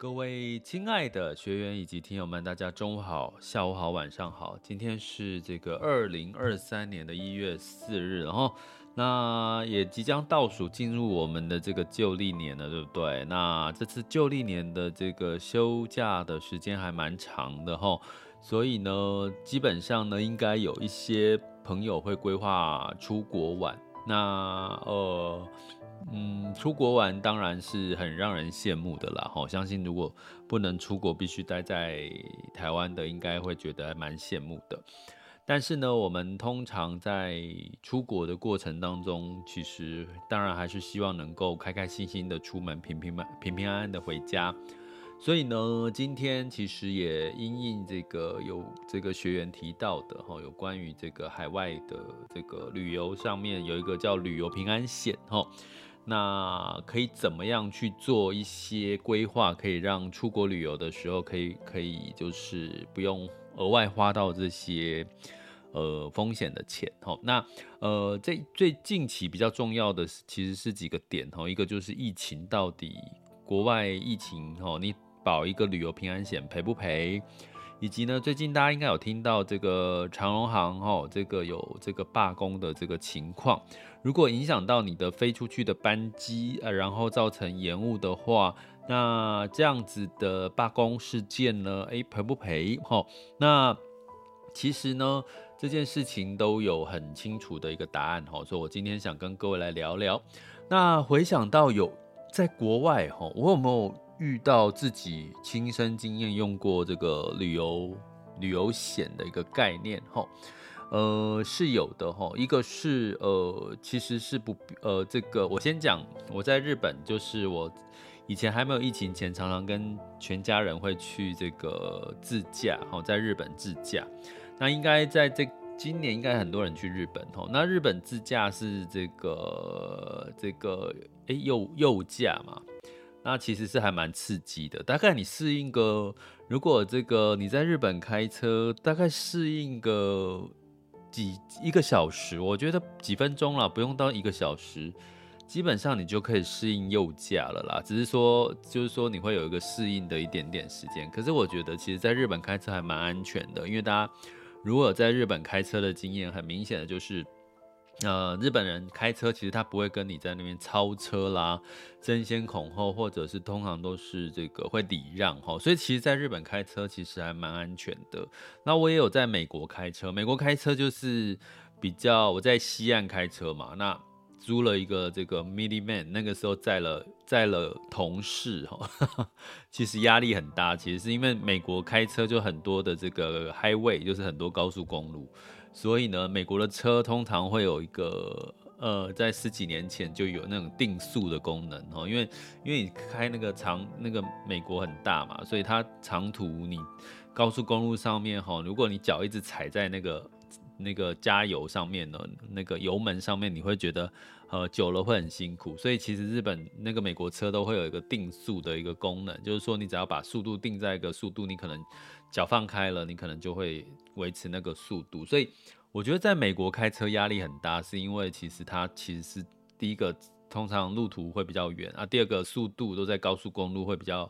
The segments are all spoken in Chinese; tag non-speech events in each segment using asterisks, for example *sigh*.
各位亲爱的学员以及听友们，大家中午好、下午好、晚上好。今天是这个二零二三年的一月四日，然后那也即将倒数进入我们的这个旧历年了，对不对？那这次旧历年的这个休假的时间还蛮长的哈，所以呢，基本上呢，应该有一些朋友会规划出国玩。那呃。嗯，出国玩当然是很让人羡慕的啦。哈，相信如果不能出国，必须待在台湾的，应该会觉得蛮羡慕的。但是呢，我们通常在出国的过程当中，其实当然还是希望能够开开心心的出门，平平安平平安安的回家。所以呢，今天其实也因应这个有这个学员提到的哈，有关于这个海外的这个旅游上面有一个叫旅游平安险哈。那可以怎么样去做一些规划，可以让出国旅游的时候可以可以就是不用额外花到这些呃风险的钱哈。那呃这最近期比较重要的其实是几个点哈，一个就是疫情到底国外疫情哈，你保一个旅游平安险赔不赔？以及呢，最近大家应该有听到这个长荣航哈，这个有这个罢工的这个情况。如果影响到你的飞出去的班机，呃，然后造成延误的话，那这样子的罢工事件呢，诶，赔不赔？哈，那其实呢，这件事情都有很清楚的一个答案哈。所以我今天想跟各位来聊聊。那回想到有在国外哈，我有没有？遇到自己亲身经验用过这个旅游旅游险的一个概念哈，呃是有的哈，一个是呃其实是不呃这个我先讲我在日本就是我以前还没有疫情前常常跟全家人会去这个自驾哈，在日本自驾，那应该在这今年应该很多人去日本哈，那日本自驾是这个这个哎右右驾嘛。那其实是还蛮刺激的，大概你适应个，如果这个你在日本开车，大概适应个几一个小时，我觉得几分钟啦，不用到一个小时，基本上你就可以适应右驾了啦。只是说，就是说你会有一个适应的一点点时间。可是我觉得，其实在日本开车还蛮安全的，因为大家如果在日本开车的经验，很明显的就是。呃，日本人开车其实他不会跟你在那边超车啦，争先恐后，或者是通常都是这个会礼让哈，所以其实在日本开车其实还蛮安全的。那我也有在美国开车，美国开车就是比较我在西岸开车嘛，那租了一个这个 minivan，那个时候载了载了同事哈，*laughs* 其实压力很大，其实是因为美国开车就很多的这个 highway，就是很多高速公路。所以呢，美国的车通常会有一个呃，在十几年前就有那种定速的功能哈，因为因为你开那个长那个美国很大嘛，所以它长途你高速公路上面哈，如果你脚一直踩在那个那个加油上面呢，那个油门上面，你会觉得呃久了会很辛苦，所以其实日本那个美国车都会有一个定速的一个功能，就是说你只要把速度定在一个速度，你可能脚放开了，你可能就会。维持那个速度，所以我觉得在美国开车压力很大，是因为其实它其实是第一个，通常路途会比较远啊，第二个速度都在高速公路会比较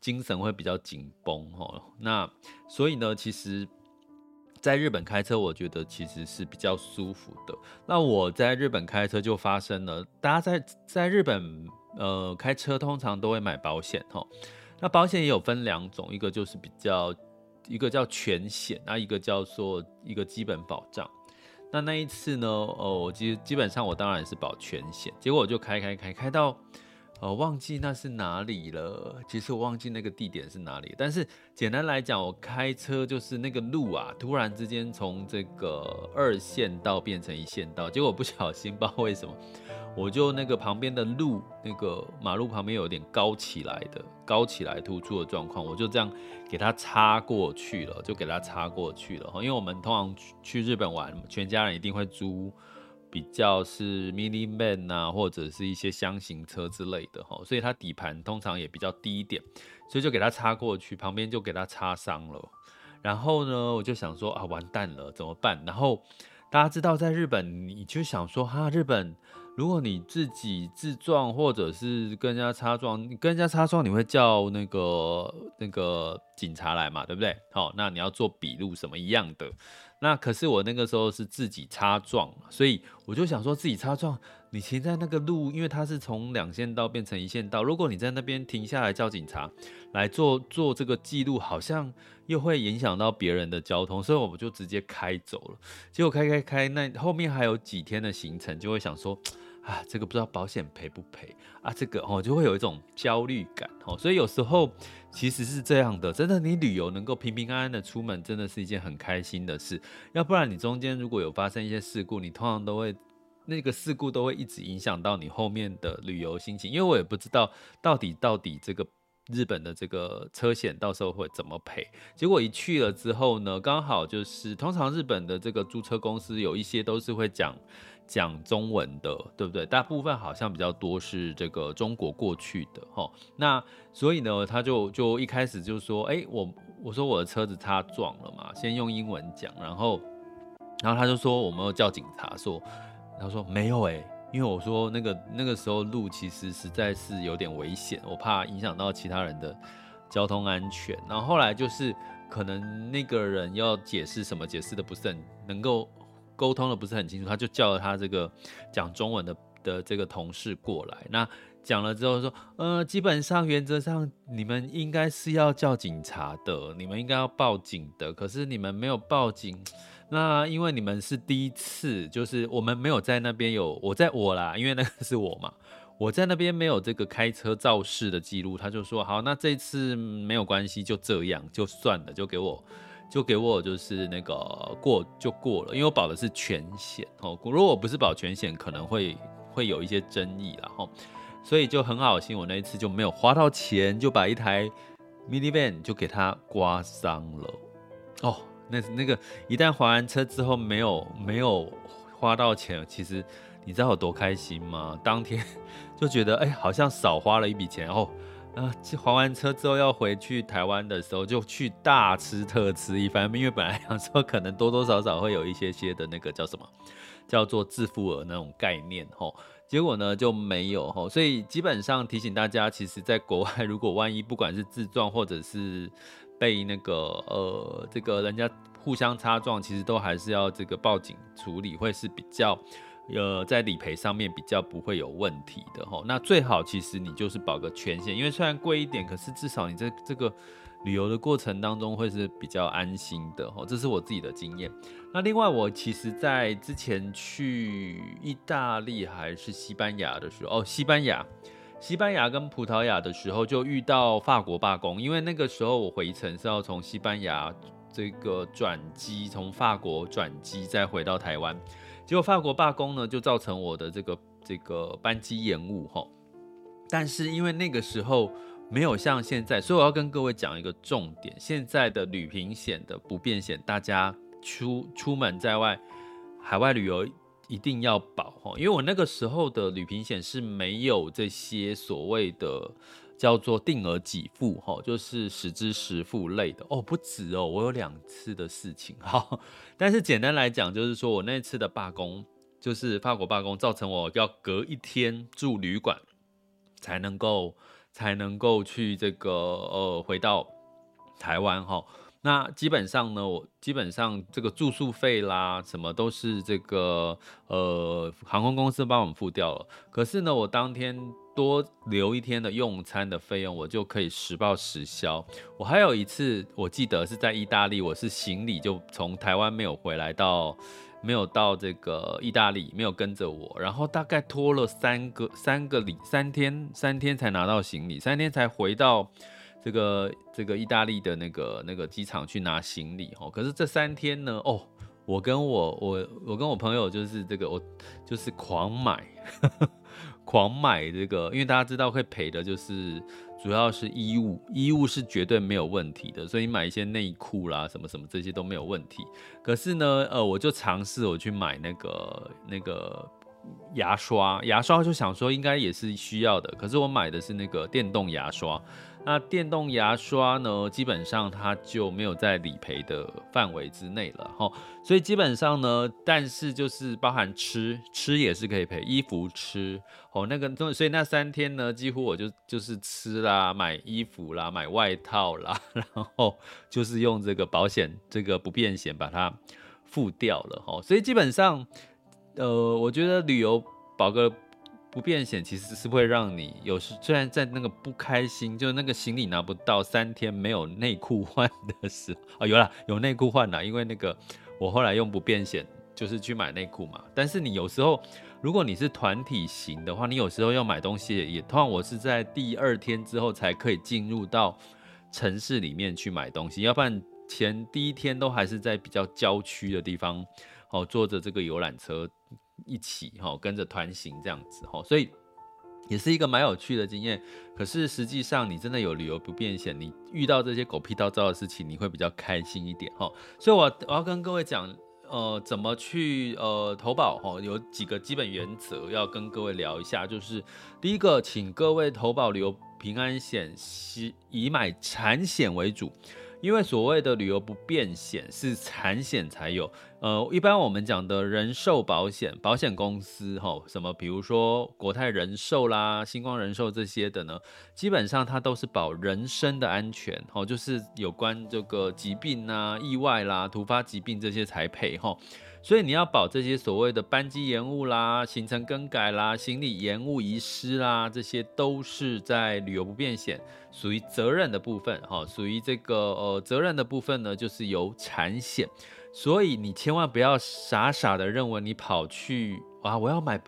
精神会比较紧绷哈。那所以呢，其实在日本开车，我觉得其实是比较舒服的。那我在日本开车就发生了，大家在在日本呃开车通常都会买保险哈。那保险也有分两种，一个就是比较一个叫全险，那一个叫做一个基本保障。那那一次呢，哦，我基基本上我当然是保全险，结果我就开开开开到。呃，忘记那是哪里了。其实我忘记那个地点是哪里。但是简单来讲，我开车就是那个路啊，突然之间从这个二线道变成一线道，结果不小心 *laughs* 不知道为什么，我就那个旁边的路，那个马路旁边有点高起来的，高起来突出的状况，我就这样给它插过去了，就给它插过去了。因为我们通常去日本玩，全家人一定会租。比较是 Mini Man 啊，或者是一些箱型车之类的哈，所以它底盘通常也比较低一点，所以就给它插过去，旁边就给它插伤了。然后呢，我就想说啊，完蛋了，怎么办？然后大家知道，在日本，你就想说哈，日本如果你自己自撞，或者是跟人家擦撞，跟人家擦撞，你会叫那个那个警察来嘛，对不对？好，那你要做笔录什么一样的。那可是我那个时候是自己擦撞，所以我就想说自己擦撞，你停在那个路，因为它是从两线道变成一线道，如果你在那边停下来叫警察来做做这个记录，好像又会影响到别人的交通，所以我们就直接开走了。结果开开开，那后面还有几天的行程，就会想说。啊，这个不知道保险赔不赔啊？这个哦，就会有一种焦虑感哦。所以有时候其实是这样的，真的，你旅游能够平平安安的出门，真的是一件很开心的事。要不然你中间如果有发生一些事故，你通常都会那个事故都会一直影响到你后面的旅游心情。因为我也不知道到底到底这个日本的这个车险到时候会怎么赔。结果一去了之后呢，刚好就是通常日本的这个租车公司有一些都是会讲。讲中文的，对不对？大部分好像比较多是这个中国过去的齁。那所以呢，他就就一开始就说，哎，我我说我的车子擦撞了嘛，先用英文讲，然后然后他就说我们要叫警察，说他说没有哎，因为我说那个那个时候路其实实在是有点危险，我怕影响到其他人的交通安全。然后后来就是可能那个人要解释什么，解释的不是很能够。沟通的不是很清楚，他就叫了他这个讲中文的的这个同事过来。那讲了之后说，呃，基本上原则上你们应该是要叫警察的，你们应该要报警的。可是你们没有报警，那因为你们是第一次，就是我们没有在那边有我在我啦，因为那个是我嘛，*laughs* 我在那边没有这个开车肇事的记录。他就说好，那这次没有关系，就这样就算了，就给我。就给我就是那个过就过了，因为我保的是全险哦。如果我不是保全险，可能会会有一些争议啦吼。所以就很好心，我那一次就没有花到钱，就把一台 minivan 就给它刮伤了哦。那那个一旦还完车之后没有没有花到钱，其实你知道有多开心吗？当天 *laughs* 就觉得哎，好像少花了一笔钱哦。啊，还完车之后要回去台湾的时候，就去大吃特吃一番，因为本来想说可能多多少少会有一些些的那个叫什么，*laughs* 叫做自付额那种概念吼，结果呢就没有吼，所以基本上提醒大家，其实在国外，如果万一不管是自撞或者是被那个呃这个人家互相擦撞，其实都还是要这个报警处理，会是比较。呃，在理赔上面比较不会有问题的吼。那最好其实你就是保个全险，因为虽然贵一点，可是至少你在这个旅游的过程当中会是比较安心的齁。这是我自己的经验。那另外，我其实在之前去意大利还是西班牙的时候，哦，西班牙、西班牙跟葡萄牙的时候就遇到法国罢工，因为那个时候我回程是要从西班牙这个转机，从法国转机再回到台湾。结果法国罢工呢，就造成我的这个这个班机延误哈。但是因为那个时候没有像现在，所以我要跟各位讲一个重点：现在的旅平险的不便险，大家出出门在外海外旅游一定要保哈。因为我那个时候的旅平险是没有这些所谓的。叫做定额给付，哈，就是实支实付类的。哦，不止哦，我有两次的事情，哈，但是简单来讲，就是说我那次的罢工，就是法国罢工，造成我要隔一天住旅馆，才能够才能够去这个呃回到台湾，哈，那基本上呢，我基本上这个住宿费啦，什么都是这个呃航空公司帮我们付掉了。可是呢，我当天多留一天的用餐的费用，我就可以实报实销。我还有一次，我记得是在意大利，我是行李就从台湾没有回来到。没有到这个意大利，没有跟着我，然后大概拖了三个三个礼三天，三天才拿到行李，三天才回到这个这个意大利的那个那个机场去拿行李哦。可是这三天呢，哦，我跟我我我跟我朋友就是这个我就是狂买，*laughs* 狂买这个，因为大家知道会赔的就是。主要是衣物，衣物是绝对没有问题的，所以买一些内裤啦，什么什么这些都没有问题。可是呢，呃，我就尝试我去买那个那个牙刷，牙刷就想说应该也是需要的，可是我买的是那个电动牙刷。那电动牙刷呢，基本上它就没有在理赔的范围之内了哈，所以基本上呢，但是就是包含吃，吃也是可以赔，衣服吃哦，那个所以那三天呢，几乎我就就是吃啦，买衣服啦，买外套啦，*laughs* 然后就是用这个保险这个不便险把它付掉了哈，所以基本上，呃，我觉得旅游保个。不便险其实是会让你有时虽然在那个不开心，就那个行李拿不到三天没有内裤换的时候，*laughs* 哦，有啦，有内裤换啦，因为那个我后来用不便险就是去买内裤嘛。但是你有时候如果你是团体型的话，你有时候要买东西也通常我是在第二天之后才可以进入到城市里面去买东西，要不然前第一天都还是在比较郊区的地方，哦，坐着这个游览车。一起哈跟着团行这样子哈，所以也是一个蛮有趣的经验。可是实际上你真的有旅游不便险，你遇到这些狗屁倒灶的事情，你会比较开心一点哈。所以我我要跟各位讲，呃，怎么去呃投保哈，有几个基本原则要跟各位聊一下。就是第一个，请各位投保旅游平安险，是以买产险为主。因为所谓的旅游不便险是产险才有，呃，一般我们讲的人寿保险，保险公司哈，什么比如说国泰人寿啦、星光人寿这些的呢，基本上它都是保人身的安全，哦，就是有关这个疾病啊、意外啦、突发疾病这些才赔哈。所以你要保这些所谓的班机延误啦、行程更改啦、行李延误遗失啦，这些都是在旅游不便险属于责任的部分，哈，属于这个呃责任的部分呢，就是由产险。所以你千万不要傻傻的认为你跑去啊，我要买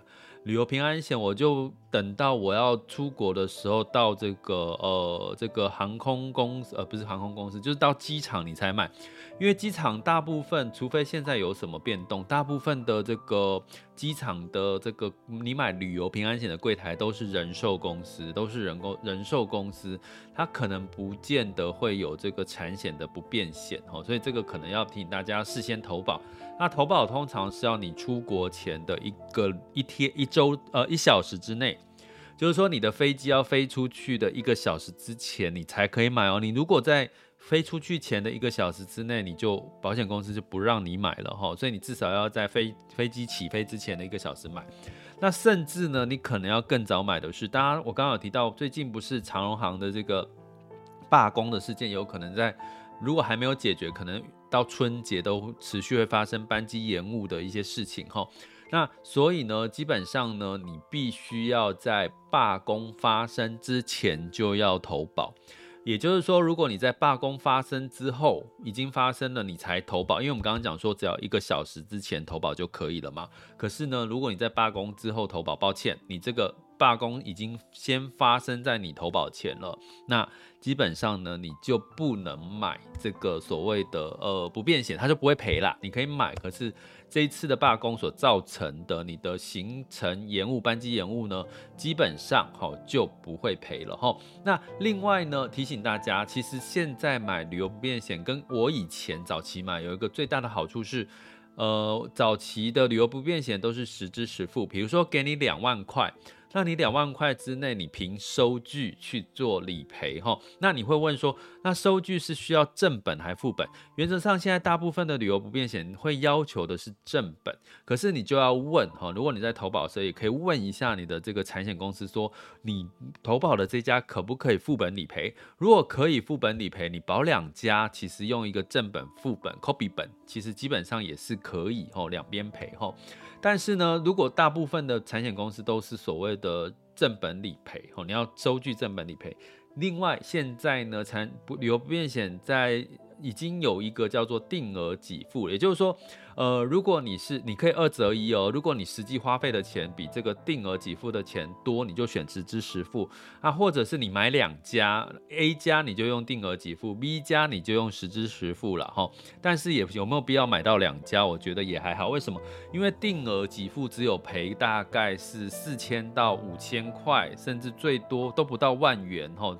旅游平安险，我就等到我要出国的时候到这个呃这个航空公司呃不是航空公司，就是到机场你才买。因为机场大部分，除非现在有什么变动，大部分的这个机场的这个你买旅游平安险的柜台都是人寿公司，都是人工人寿公司，它可能不见得会有这个产险的不便险哦，所以这个可能要提醒大家事先投保。那投保通常是要你出国前的一个一天一周呃一小时之内，就是说你的飞机要飞出去的一个小时之前，你才可以买哦。你如果在飞出去前的一个小时之内，你就保险公司就不让你买了哈，所以你至少要在飞飞机起飞之前的一个小时买。那甚至呢，你可能要更早买的是，当然我刚刚有提到，最近不是长荣航的这个罢工的事件，有可能在如果还没有解决，可能到春节都持续会发生班机延误的一些事情哈。那所以呢，基本上呢，你必须要在罢工发生之前就要投保。也就是说，如果你在罢工发生之后已经发生了，你才投保，因为我们刚刚讲说只要一个小时之前投保就可以了嘛。可是呢，如果你在罢工之后投保，抱歉，你这个罢工已经先发生在你投保前了，那基本上呢，你就不能买这个所谓的呃不便险，它就不会赔啦。你可以买，可是。这一次的罢工所造成的你的行程延误、班机延误呢，基本上哈就不会赔了哈。那另外呢，提醒大家，其实现在买旅游不便险跟我以前早期买有一个最大的好处是，呃，早期的旅游不便险都是实支实付，比如说给你两万块，那你两万块之内，你凭收据去做理赔哈。那你会问说，那收据是需要正本还副本？原则上，现在大部分的旅游不便险会要求的是正本，可是你就要问哈，如果你在投保时，也可以问一下你的这个产险公司，说你投保的这家可不可以副本理赔？如果可以副本理赔，你保两家，其实用一个正本副本 copy 本，其实基本上也是可以哈，两边赔哈。但是呢，如果大部分的产险公司都是所谓的正本理赔，哦，你要收据正本理赔。另外，现在呢，产不旅游不便险在已经有一个叫做定额给付，也就是说。呃，如果你是，你可以二择一哦。如果你实际花费的钱比这个定额给付的钱多，你就选实支实付啊，或者是你买两家，A 家你就用定额给付，B 家你就用实支实付了哈。但是也有没有必要买到两家？我觉得也还好。为什么？因为定额给付只有赔大概是四千到五千块，甚至最多都不到万元哈。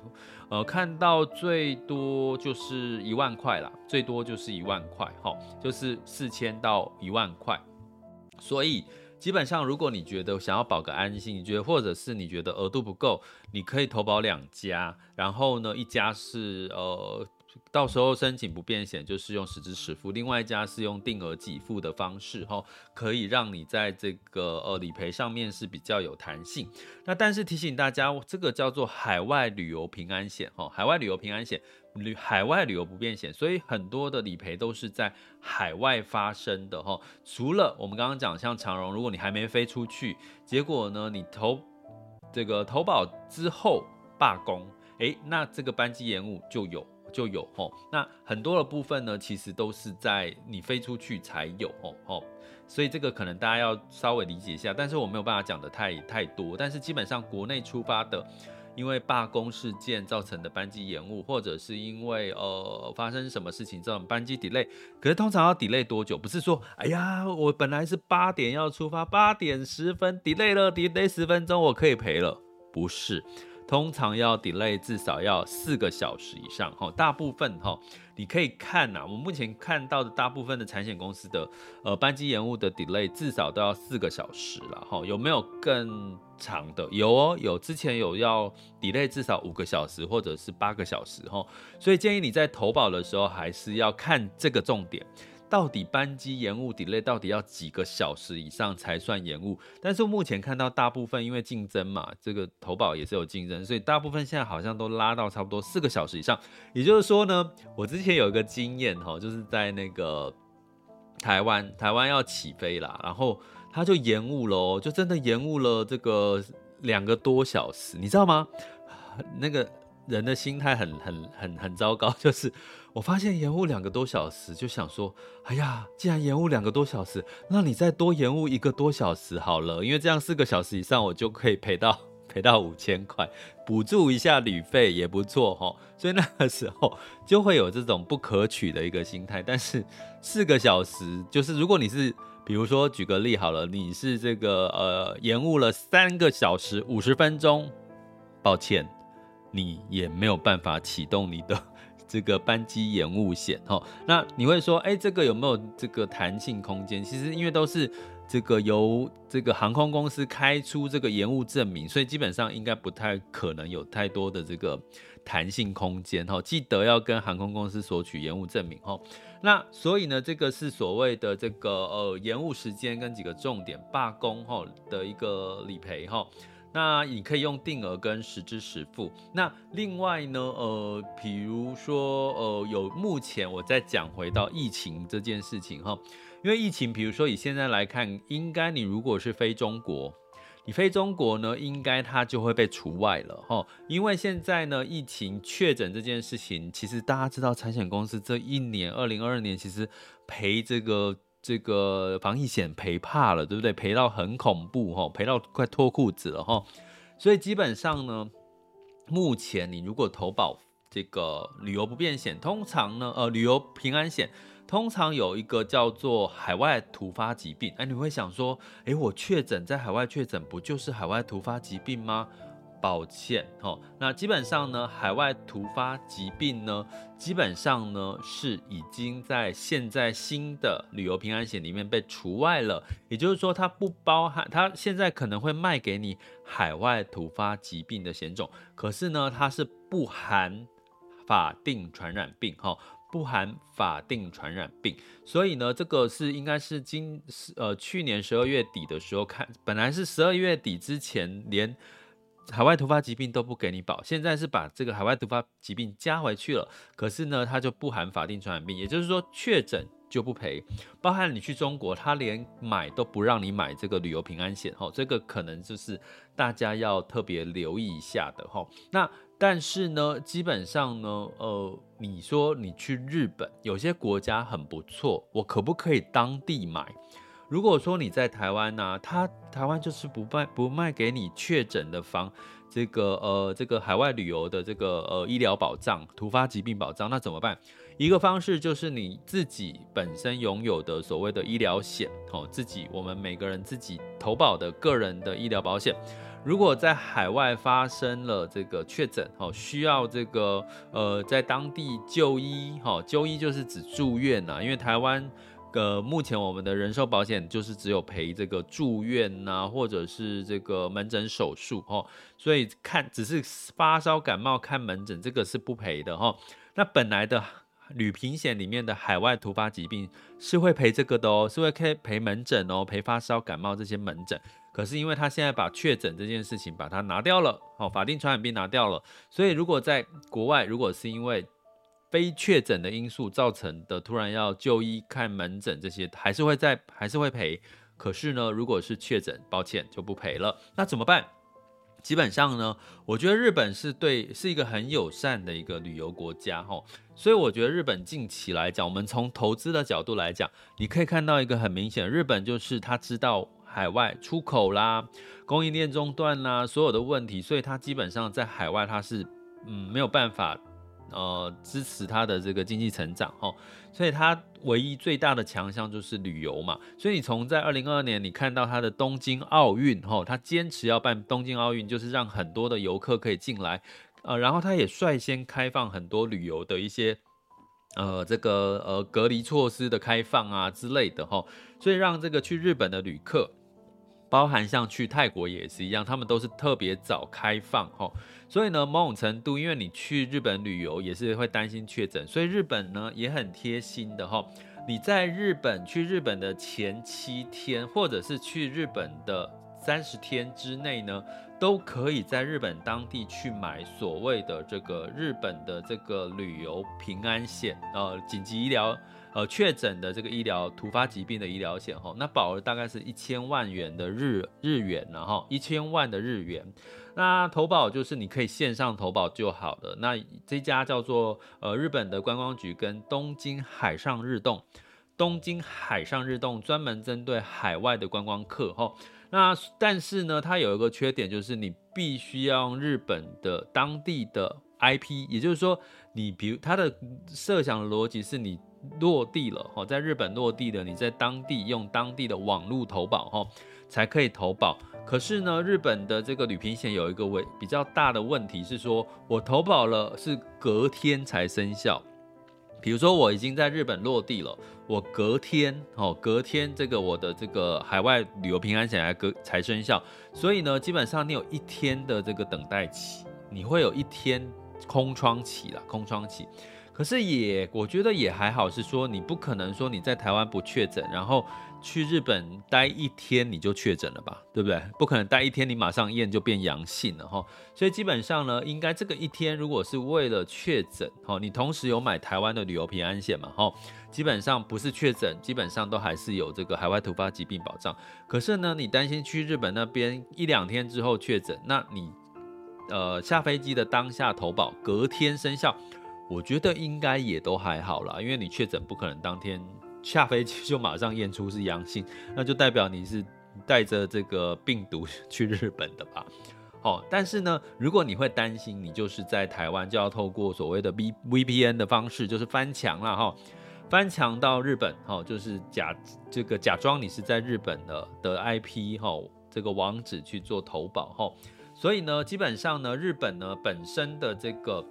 呃，看到最多就是一万块啦，最多就是一万块，哈，就是四千到一万块。所以基本上，如果你觉得想要保个安心，你觉得或者是你觉得额度不够，你可以投保两家，然后呢，一家是呃。到时候申请不便险就是用实支实付，另外一家是用定额给付的方式，哈，可以让你在这个呃理赔上面是比较有弹性。那但是提醒大家，这个叫做海外旅游平安险，哈，海外旅游平安险，旅海外旅游不便险，所以很多的理赔都是在海外发生的，哈。除了我们刚刚讲像长荣，如果你还没飞出去，结果呢你投这个投保之后罢工，诶，那这个班机延误就有。就有吼，那很多的部分呢，其实都是在你飞出去才有吼吼，所以这个可能大家要稍微理解一下，但是我没有办法讲得太太多，但是基本上国内出发的，因为罢工事件造成的班机延误，或者是因为呃发生什么事情这种班机 delay，可是通常要 delay 多久？不是说哎呀，我本来是八点要出发，八点十分 delay 了，delay 十分钟我可以赔了，不是。通常要 delay 至少要四个小时以上，哈，大部分哈，你可以看呐，我目前看到的大部分的产险公司的呃班机延误的 delay 至少都要四个小时了，哈，有没有更长的？有哦，有，之前有要 delay 至少五个小时或者是八个小时，哈，所以建议你在投保的时候还是要看这个重点。到底班机延误 delay 到底要几个小时以上才算延误？但是目前看到大部分因为竞争嘛，这个投保也是有竞争，所以大部分现在好像都拉到差不多四个小时以上。也就是说呢，我之前有一个经验哈，就是在那个台湾，台湾要起飞啦，然后他就延误了，就真的延误了这个两个多小时，你知道吗？那个人的心态很很很很糟糕，*laughs* 就是。我发现延误两个多小时，就想说，哎呀，既然延误两个多小时，那你再多延误一个多小时好了，因为这样四个小时以上，我就可以赔到 *laughs* 赔到五千块，补助一下旅费也不错哈。所以那个时候就会有这种不可取的一个心态。但是四个小时，就是如果你是，比如说举个例好了，你是这个呃延误了三个小时五十分钟，抱歉，你也没有办法启动你的。*laughs* 这个班机延误险，哈，那你会说，哎，这个有没有这个弹性空间？其实因为都是这个由这个航空公司开出这个延误证明，所以基本上应该不太可能有太多的这个弹性空间，哈。记得要跟航空公司索取延误证明，哈。那所以呢，这个是所谓的这个呃延误时间跟几个重点罢工后的一个理赔，哈。那你可以用定额跟实支实付。那另外呢，呃，比如说，呃，有目前我再讲回到疫情这件事情哈，因为疫情，比如说以现在来看，应该你如果是飞中国，你飞中国呢，应该它就会被除外了哈。因为现在呢，疫情确诊这件事情，其实大家知道，财险公司这一年，二零二二年，其实赔这个。这个防疫险赔怕了，对不对？赔到很恐怖哈，赔到快脱裤子了哈。所以基本上呢，目前你如果投保这个旅游不便险，通常呢，呃，旅游平安险通常有一个叫做海外突发疾病。哎，你会想说，哎，我确诊在海外确诊，不就是海外突发疾病吗？抱歉，哈，那基本上呢，海外突发疾病呢，基本上呢是已经在现在新的旅游平安险里面被除外了，也就是说它不包含，它现在可能会卖给你海外突发疾病的险种，可是呢，它是不含法定传染病，哈，不含法定传染病，所以呢，这个是应该是今呃去年十二月底的时候看，本来是十二月底之前连。海外突发疾病都不给你保，现在是把这个海外突发疾病加回去了，可是呢，它就不含法定传染病，也就是说确诊就不赔，包含你去中国，他连买都不让你买这个旅游平安险，哈，这个可能就是大家要特别留意一下的，哈。那但是呢，基本上呢，呃，你说你去日本，有些国家很不错，我可不可以当地买？如果说你在台湾呢、他台湾就是不卖不卖给你确诊的房，这个呃这个海外旅游的这个呃医疗保障、突发疾病保障，那怎么办？一个方式就是你自己本身拥有的所谓的医疗险，哦，自己我们每个人自己投保的个人的医疗保险，如果在海外发生了这个确诊，哦，需要这个呃在当地就医，哈，就医就是指住院呐，因为台湾。呃，目前我们的人寿保险就是只有赔这个住院呐、或者是这个门诊手术哦，所以看只是发烧感冒看门诊，这个是不赔的哈。那本来的旅平险里面的海外突发疾病是会赔这个的哦，是会可以赔门诊哦，赔发烧感冒这些门诊。可是因为他现在把确诊这件事情把它拿掉了，哦，法定传染病拿掉了，所以如果在国外，如果是因为非确诊的因素造成的突然要就医看门诊这些还是会在还是会赔，可是呢，如果是确诊，抱歉就不赔了。那怎么办？基本上呢，我觉得日本是对是一个很友善的一个旅游国家哈，所以我觉得日本近期来讲，我们从投资的角度来讲，你可以看到一个很明显，日本就是他知道海外出口啦、供应链中断啦所有的问题，所以他基本上在海外他是嗯没有办法。呃，支持他的这个经济成长哈，所以他唯一最大的强项就是旅游嘛。所以你从在二零二二年，你看到他的东京奥运哈，他坚持要办东京奥运，就是让很多的游客可以进来，呃，然后他也率先开放很多旅游的一些呃这个呃隔离措施的开放啊之类的哈，所以让这个去日本的旅客。包含像去泰国也是一样，他们都是特别早开放哈，所以呢，某种程度，因为你去日本旅游也是会担心确诊，所以日本呢也很贴心的哈，你在日本去日本的前七天，或者是去日本的三十天之内呢，都可以在日本当地去买所谓的这个日本的这个旅游平安险，呃，紧急医疗。呃，确诊的这个医疗突发疾病的医疗险哈，那保额大概是一千万元的日日元，然后一千万的日元。那投保就是你可以线上投保就好了。那这家叫做呃日本的观光局跟东京海上日动，东京海上日动专门针对海外的观光客哈。那但是呢，它有一个缺点就是你必须要用日本的当地的 IP，也就是说你比如它的设想的逻辑是你。落地了哈，在日本落地的，你在当地用当地的网络投保哈，才可以投保。可是呢，日本的这个旅平险有一个问比较大的问题是说，我投保了是隔天才生效。比如说我已经在日本落地了，我隔天哦，隔天这个我的这个海外旅游平安险才隔才生效，所以呢，基本上你有一天的这个等待期，你会有一天空窗期了，空窗期。可是也，我觉得也还好，是说你不可能说你在台湾不确诊，然后去日本待一天你就确诊了吧，对不对？不可能待一天你马上验就变阳性了哈。所以基本上呢，应该这个一天如果是为了确诊，哈，你同时有买台湾的旅游平安险嘛，哈，基本上不是确诊，基本上都还是有这个海外突发疾病保障。可是呢，你担心去日本那边一两天之后确诊，那你呃下飞机的当下投保，隔天生效。我觉得应该也都还好啦，因为你确诊不可能当天下飞机 *laughs* 就马上验出是阳性，那就代表你是带着这个病毒 *laughs* 去日本的吧？哦，但是呢，如果你会担心，你就是在台湾就要透过所谓的 V VPN 的方式，就是翻墙了哈，翻墙到日本，哈，就是假这个假装你是在日本的的 IP 哈，这个网址去做投保哈。所以呢，基本上呢，日本呢本身的这个。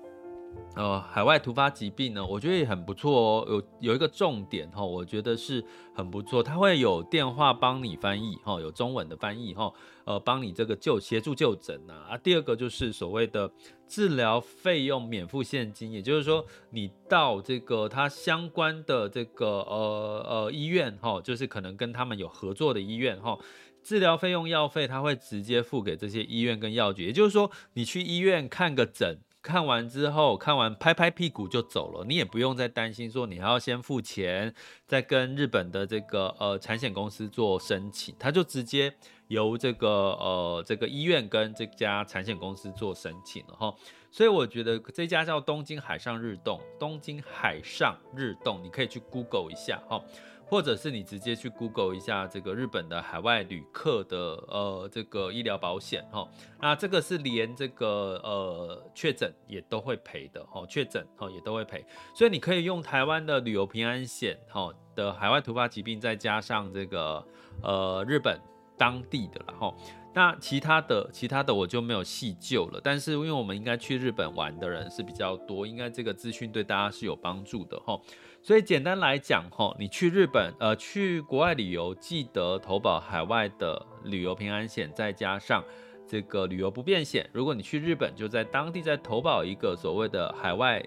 呃，海外突发疾病呢，我觉得也很不错哦。有有一个重点哈，我觉得是很不错，它会有电话帮你翻译哈，有中文的翻译哈，呃，帮你这个就协助就诊呐。啊，第二个就是所谓的治疗费用免付现金，也就是说，你到这个它相关的这个呃呃医院哈，就是可能跟他们有合作的医院哈，治疗费用药费他会直接付给这些医院跟药局，也就是说，你去医院看个诊。看完之后，看完拍拍屁股就走了，你也不用再担心说你还要先付钱，再跟日本的这个呃产险公司做申请，他就直接由这个呃这个医院跟这家产险公司做申请了哈。所以我觉得这家叫东京海上日动，东京海上日动，你可以去 Google 一下哈。或者是你直接去 Google 一下这个日本的海外旅客的呃这个医疗保险哈，那这个是连这个呃确诊也都会赔的哈，确诊哈也都会赔，所以你可以用台湾的旅游平安险哈的海外突发疾病，再加上这个呃日本当地的然后，那其他的其他的我就没有细究了，但是因为我们应该去日本玩的人是比较多，应该这个资讯对大家是有帮助的哈。所以简单来讲，哈，你去日本，呃，去国外旅游，记得投保海外的旅游平安险，再加上这个旅游不便险。如果你去日本，就在当地再投保一个所谓的海外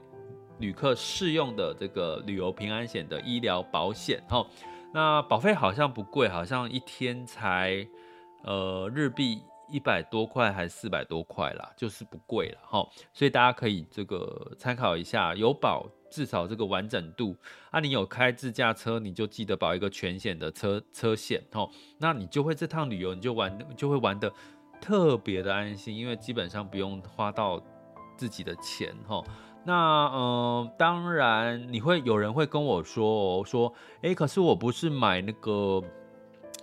旅客适用的这个旅游平安险的医疗保险，哈。那保费好像不贵，好像一天才呃日币一百多块还是四百多块啦，就是不贵了，哈。所以大家可以这个参考一下，有保。至少这个完整度啊，你有开自驾车，你就记得保一个全险的车车险哦，那你就会这趟旅游你就玩就会玩得特别的安心，因为基本上不用花到自己的钱哈。那嗯、当然你会有人会跟我说哦，说诶，可是我不是买那个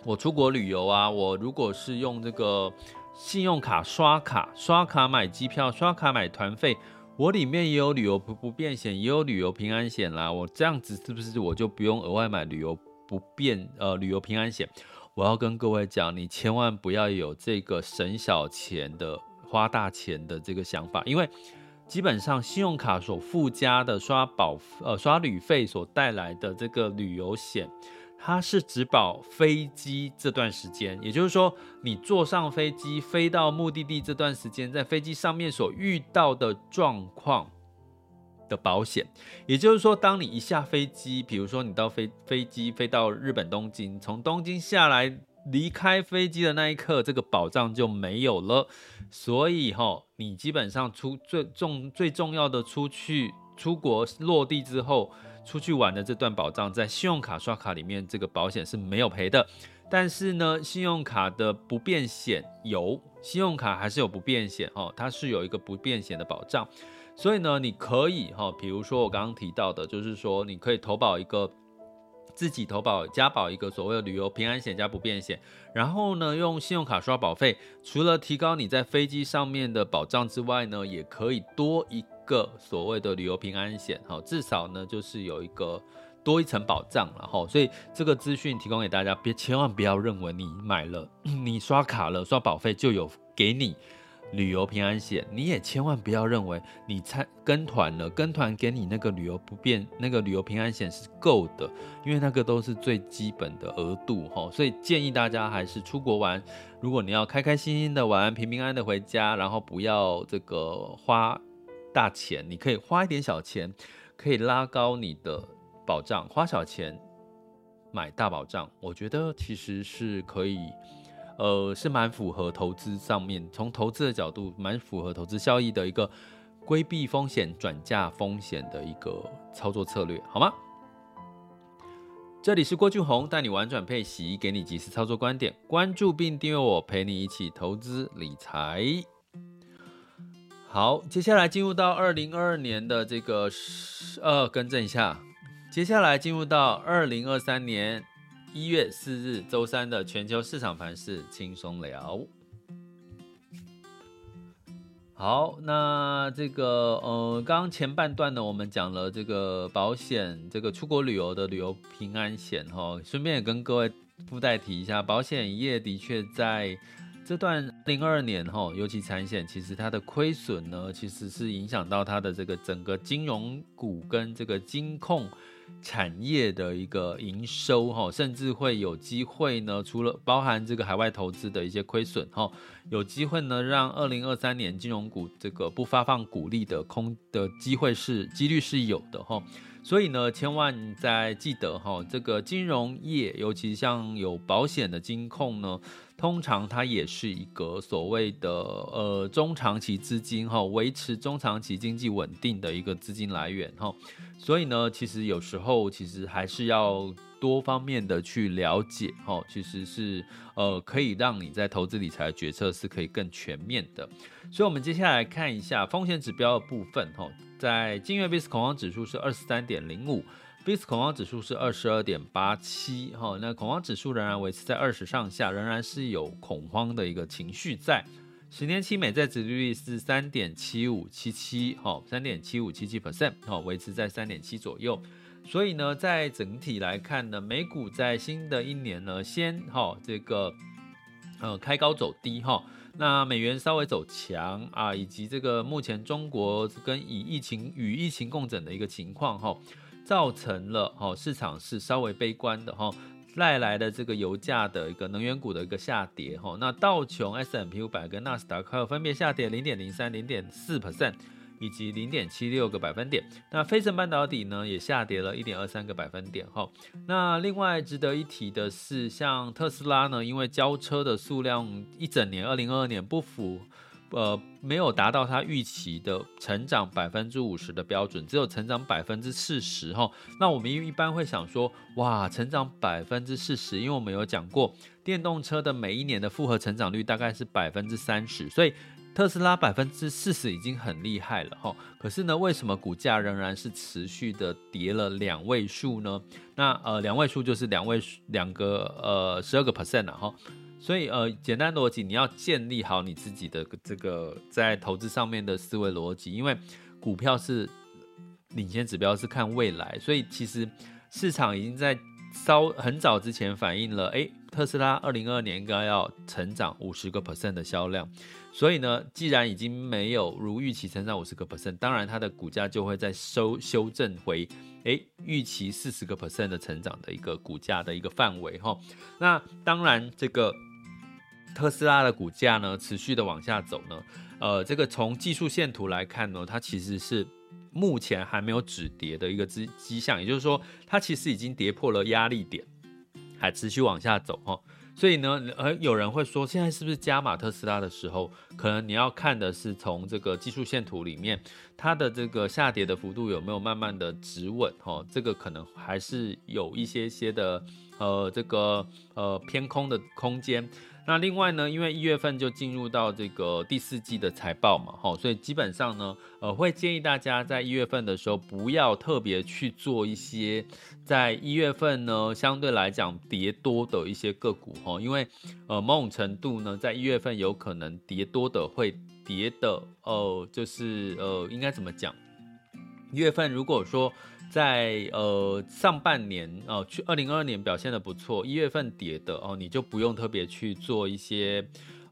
我出国旅游啊，我如果是用这个信用卡刷卡刷卡买机票，刷卡买团费。我里面也有旅游不不便险，也有旅游平安险啦。我这样子是不是我就不用额外买旅游不便呃旅游平安险？我要跟各位讲，你千万不要有这个省小钱的花大钱的这个想法，因为基本上信用卡所附加的刷保呃刷旅费所带来的这个旅游险。它是只保飞机这段时间，也就是说，你坐上飞机飞到目的地这段时间，在飞机上面所遇到的状况的保险。也就是说，当你一下飞机，比如说你到飞飞机飞到日本东京，从东京下来离开飞机的那一刻，这个保障就没有了。所以哈，你基本上出最重最重要的出去出国落地之后。出去玩的这段保障，在信用卡刷卡里面，这个保险是没有赔的。但是呢，信用卡的不便险有，信用卡还是有不便险哦，它是有一个不便险的保障。所以呢，你可以哈，比如说我刚刚提到的，就是说你可以投保一个自己投保加保一个所谓的旅游平安险加不便险，然后呢，用信用卡刷保费，除了提高你在飞机上面的保障之外呢，也可以多一。个所谓的旅游平安险，哈，至少呢就是有一个多一层保障了，哈，所以这个资讯提供给大家，别千万不要认为你买了，你刷卡了刷保费就有给你旅游平安险，你也千万不要认为你参跟团了，跟团给你那个旅游不便那个旅游平安险是够的，因为那个都是最基本的额度，哈，所以建议大家还是出国玩，如果你要开开心心的玩，平平安安的回家，然后不要这个花。大钱，你可以花一点小钱，可以拉高你的保障；花小钱买大保障，我觉得其实是可以，呃，是蛮符合投资上面，从投资的角度，蛮符合投资效益的一个规避风险、转嫁风险的一个操作策略，好吗？这里是郭俊宏，带你玩转配息，给你及时操作观点，关注并订阅我，陪你一起投资理财。好，接下来进入到二零二二年的这个呃，更正一下，接下来进入到二零二三年一月四日周三的全球市场盘势轻松聊。好，那这个呃，刚刚前半段呢，我们讲了这个保险，这个出国旅游的旅游平安险哈，顺便也跟各位附带提一下，保险业的确在。这段零二年哈，尤其产险，其实它的亏损呢，其实是影响到它的这个整个金融股跟这个金控产业的一个营收哈，甚至会有机会呢，除了包含这个海外投资的一些亏损哈，有机会呢，让二零二三年金融股这个不发放股利的空的机会是几率是有的哈。所以呢，千万在记得哈，这个金融业，尤其像有保险的金控呢，通常它也是一个所谓的呃中长期资金哈，维持中长期经济稳定的一个资金来源哈。所以呢，其实有时候其实还是要多方面的去了解哈，其实是呃可以让你在投资理财的决策是可以更全面的。所以，我们接下来看一下风险指标的部分哈。在金月 VIX 恐慌指数是二十三点零五，VIX 恐慌指数是二十二点八七，哈，那恐慌指数仍然维持在二十上下，仍然是有恐慌的一个情绪在。十年期美债殖利率是三点七五七七，哈，三点七五七七 percent，哈，维持在三点七左右。所以呢，在整体来看呢，美股在新的一年呢，先哈这个呃开高走低哈。那美元稍微走强啊，以及这个目前中国跟以疫情与疫情共振的一个情况哈，造成了哈市场是稍微悲观的哈，带来的这个油价的一个能源股的一个下跌哈。那道琼 s m p 五百跟纳斯达克分别下跌零点零三、零点四 percent。以及零点七六个百分点，那费城半导体呢也下跌了一点二三个百分点哈。那另外值得一提的是，像特斯拉呢，因为交车的数量一整年二零二二年不符，呃，没有达到他预期的成长百分之五十的标准，只有成长百分之四十哈。那我们一般会想说，哇，成长百分之四十，因为我们有讲过，电动车的每一年的复合成长率大概是百分之三十，所以。特斯拉百分之四十已经很厉害了哈，可是呢，为什么股价仍然是持续的跌了两位数呢？那呃，两位数就是两位数两个呃十二个 percent 了哈，所以呃，简单逻辑，你要建立好你自己的这个在投资上面的思维逻辑，因为股票是领先指标，是看未来，所以其实市场已经在稍很早之前反映了，诶，特斯拉二零二二年应该要成长五十个 percent 的销量。所以呢，既然已经没有如预期成长五十个 percent，当然它的股价就会再收修正回，诶，预期四十个 percent 的成长的一个股价的一个范围哈。那当然，这个特斯拉的股价呢，持续的往下走呢，呃，这个从技术线图来看呢，它其实是目前还没有止跌的一个迹迹象，也就是说，它其实已经跌破了压力点，还持续往下走哈。所以呢，呃，有人会说，现在是不是加码特斯拉的时候？可能你要看的是从这个技术线图里面，它的这个下跌的幅度有没有慢慢的止稳？哈，这个可能还是有一些些的，呃，这个呃偏空的空间。那另外呢，因为一月份就进入到这个第四季的财报嘛，哈，所以基本上呢，呃，会建议大家在一月份的时候不要特别去做一些在一月份呢相对来讲跌多的一些个股，哈，因为呃某种程度呢，在一月份有可能跌多的会跌的，呃，就是呃应该怎么讲？一月份如果说。在呃上半年哦，去二零二二年表现的不错，一月份跌的哦，你就不用特别去做一些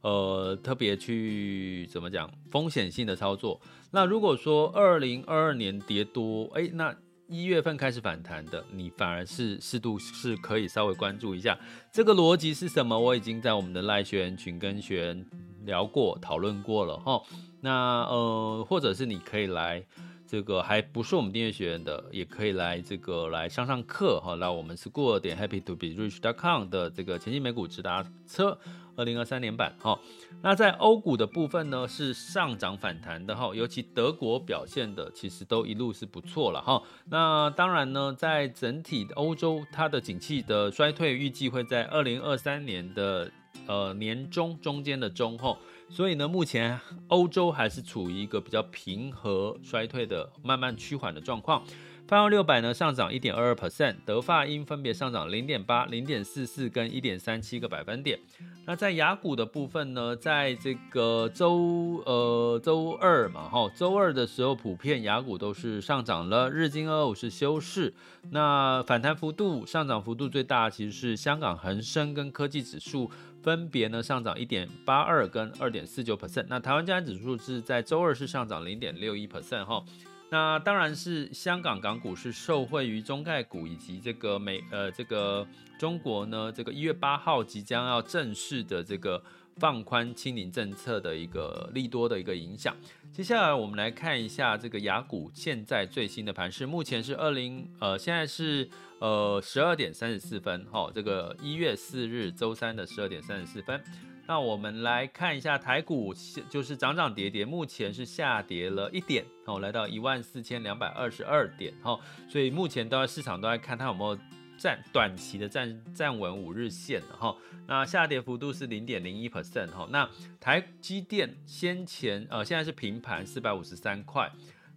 呃特别去怎么讲风险性的操作。那如果说二零二二年跌多，哎，那一月份开始反弹的，你反而是适度是可以稍微关注一下。这个逻辑是什么？我已经在我们的赖学员群跟学员聊过讨论过了哈。那呃，或者是你可以来。这个还不是我们订阅学员的，也可以来这个来上上课哈。那我们是过点 happy to be rich dot com 的这个前进美股直达车二零二三年版哈。那在欧股的部分呢，是上涨反弹的哈，尤其德国表现的其实都一路是不错了哈。那当然呢，在整体欧洲它的景气的衰退预计会在二零二三年的呃年中中间的中后。所以呢，目前欧洲还是处于一个比较平和衰退的、慢慢趋缓的状况。泛欧六百呢上涨一点二二 percent，德法英分别上涨零点八、零点四四跟一点三七个百分点。那在雅股的部分呢，在这个周呃周二嘛，哈，周二的时候普遍雅股都是上涨了，日经二五是休市。那反弹幅度上涨幅度最大其实是香港恒生跟科技指数。分别呢上涨一点八二跟二点四九 percent，那台湾加权指数是在周二是上涨零点六一 percent 哈，那当然是香港港股是受惠于中概股以及这个美呃这个中国呢这个一月八号即将要正式的这个放宽清零政策的一个利多的一个影响。接下来我们来看一下这个雅股现在最新的盘势，目前是二零呃现在是。呃，十二点三十四分，哈、哦，这个一月四日周三的十二点三十四分。那我们来看一下台股，就是涨涨跌跌，目前是下跌了一点，哦，来到一万四千两百二十二点，哈、所以目前都在市场都在看它有没有站短期的站站稳五日线哈、那下跌幅度是零点零一 percent，哈。那台积电先前呃现在是平盘四百五十三块。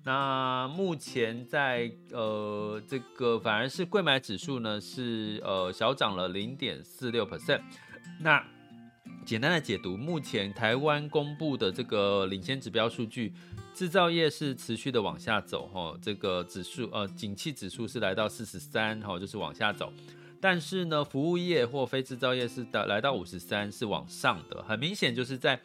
那目前在呃这个反而是柜买指数呢是呃小涨了零点四六 percent。那简单的解读，目前台湾公布的这个领先指标数据，制造业是持续的往下走哈，这个指数呃景气指数是来到四十三哈，就是往下走。但是呢，服务业或非制造业是的来到五十三是往上的，很明显就是在。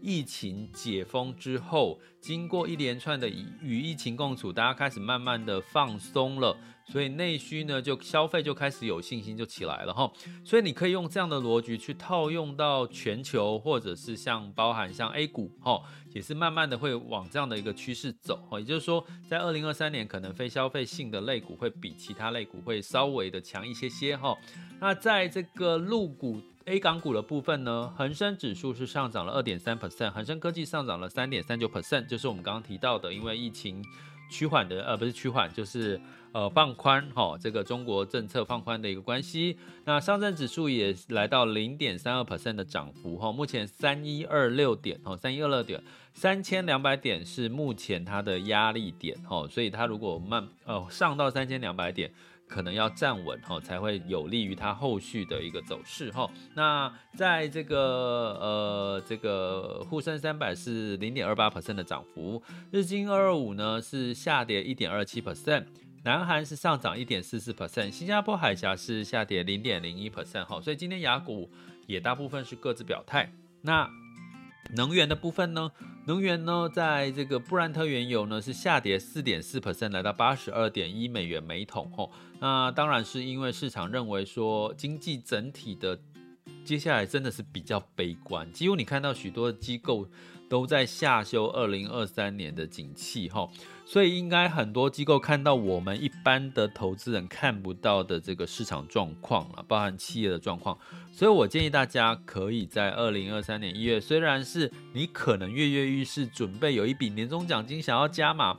疫情解封之后，经过一连串的与疫情共处，大家开始慢慢的放松了，所以内需呢就消费就开始有信心就起来了哈。所以你可以用这样的逻辑去套用到全球，或者是像包含像 A 股哈，也是慢慢的会往这样的一个趋势走哈。也就是说，在二零二三年，可能非消费性的类股会比其他类股会稍微的强一些些哈。那在这个陆股。A 港股的部分呢，恒生指数是上涨了二点三 percent，恒生科技上涨了三点三九 percent，就是我们刚刚提到的，因为疫情趋缓的，呃，不是趋缓，就是呃放宽哈、这个中国政策放宽的一个关系。那上证指数也来到零点三二 percent 的涨幅哈、目前三一二六点哦，三一二六点，三千两百点是目前它的压力点哦，所以它如果慢呃上到三千两百点。可能要站稳哈，才会有利于它后续的一个走势哈。那在这个呃这个沪深三百是零点二八 percent 的涨幅，日经二二五呢是下跌一点二七 percent，南韩是上涨一点四四 percent，新加坡海峡是下跌零点零一 percent 哈。所以今天雅股也大部分是各自表态。那能源的部分呢？能源呢，在这个布兰特原油呢是下跌四点四 percent，来到八十二点一美元每桶。哦，那当然是因为市场认为说经济整体的接下来真的是比较悲观，几乎你看到许多机构都在下修二零二三年的景气。吼。所以应该很多机构看到我们一般的投资人看不到的这个市场状况了，包含企业的状况。所以我建议大家可以在二零二三年一月，虽然是你可能跃跃欲试，准备有一笔年终奖金想要加码，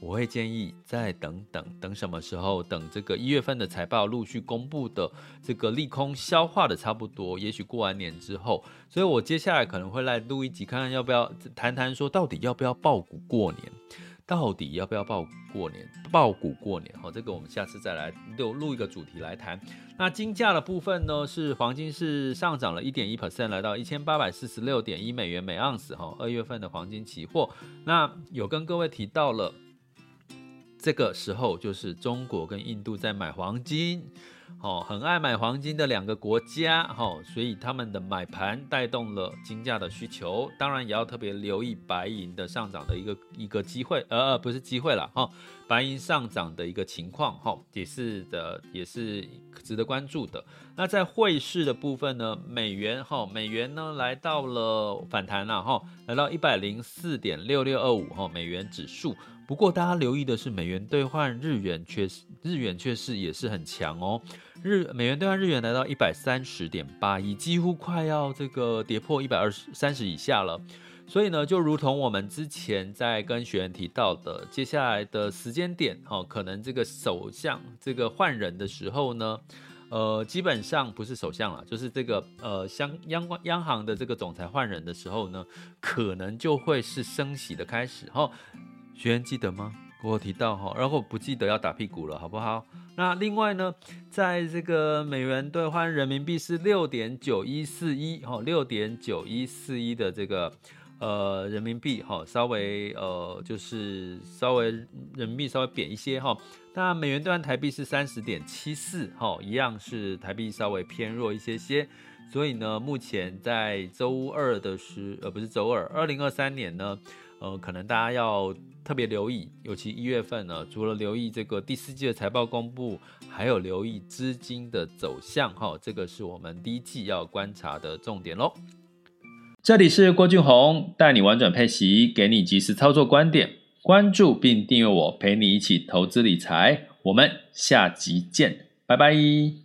我会建议再等等，等什么时候？等这个一月份的财报陆续公布的这个利空消化的差不多，也许过完年之后。所以我接下来可能会来录一集，看看要不要谈谈说到底要不要抱股过年。到底要不要报过年？抱股过年？好，这个我们下次再来录录一个主题来谈。那金价的部分呢？是黄金是上涨了一点一 percent，来到一千八百四十六点一美元每盎司。哈，二月份的黄金期货，那有跟各位提到了，这个时候就是中国跟印度在买黄金。哦，很爱买黄金的两个国家，哈，所以他们的买盘带动了金价的需求。当然，也要特别留意白银的上涨的一个一个机会，呃，不是机会了，哈，白银上涨的一个情况，哈，也是的，也是值得关注的。那在汇市的部分呢，美元，哈，美元呢来到了反弹了，哈，来到一百零四点六六二五，哈，美元指数。不过大家留意的是，美元兑换日元却是日元却是也是很强哦。日美元兑换日元来到一百三十点八一，几乎快要这个跌破一百二十三十以下了。所以呢，就如同我们之前在跟学员提到的，接下来的时间点哦，可能这个首相这个换人的时候呢，呃，基本上不是首相了，就是这个呃，央央央行的这个总裁换人的时候呢，可能就会是升息的开始。哈、哦，学员记得吗？我有提到哈，然后不记得要打屁股了，好不好？那另外呢，在这个美元兑换人民币是六点九一四一哈，六点九一四一的这个呃人民币哈，稍微呃就是稍微人民币稍微贬一些哈。那美元兑换台币是三十点七四哈，一样是台币稍微偏弱一些些。所以呢，目前在周二的时，呃，不是周二，二零二三年呢，呃，可能大家要特别留意，尤其一月份呢，除了留意这个第四季的财报公布，还有留意资金的走向，哈，这个是我们第一季要观察的重点喽。这里是郭俊宏，带你玩转配息，给你及时操作观点，关注并订阅我，陪你一起投资理财，我们下集见，拜拜。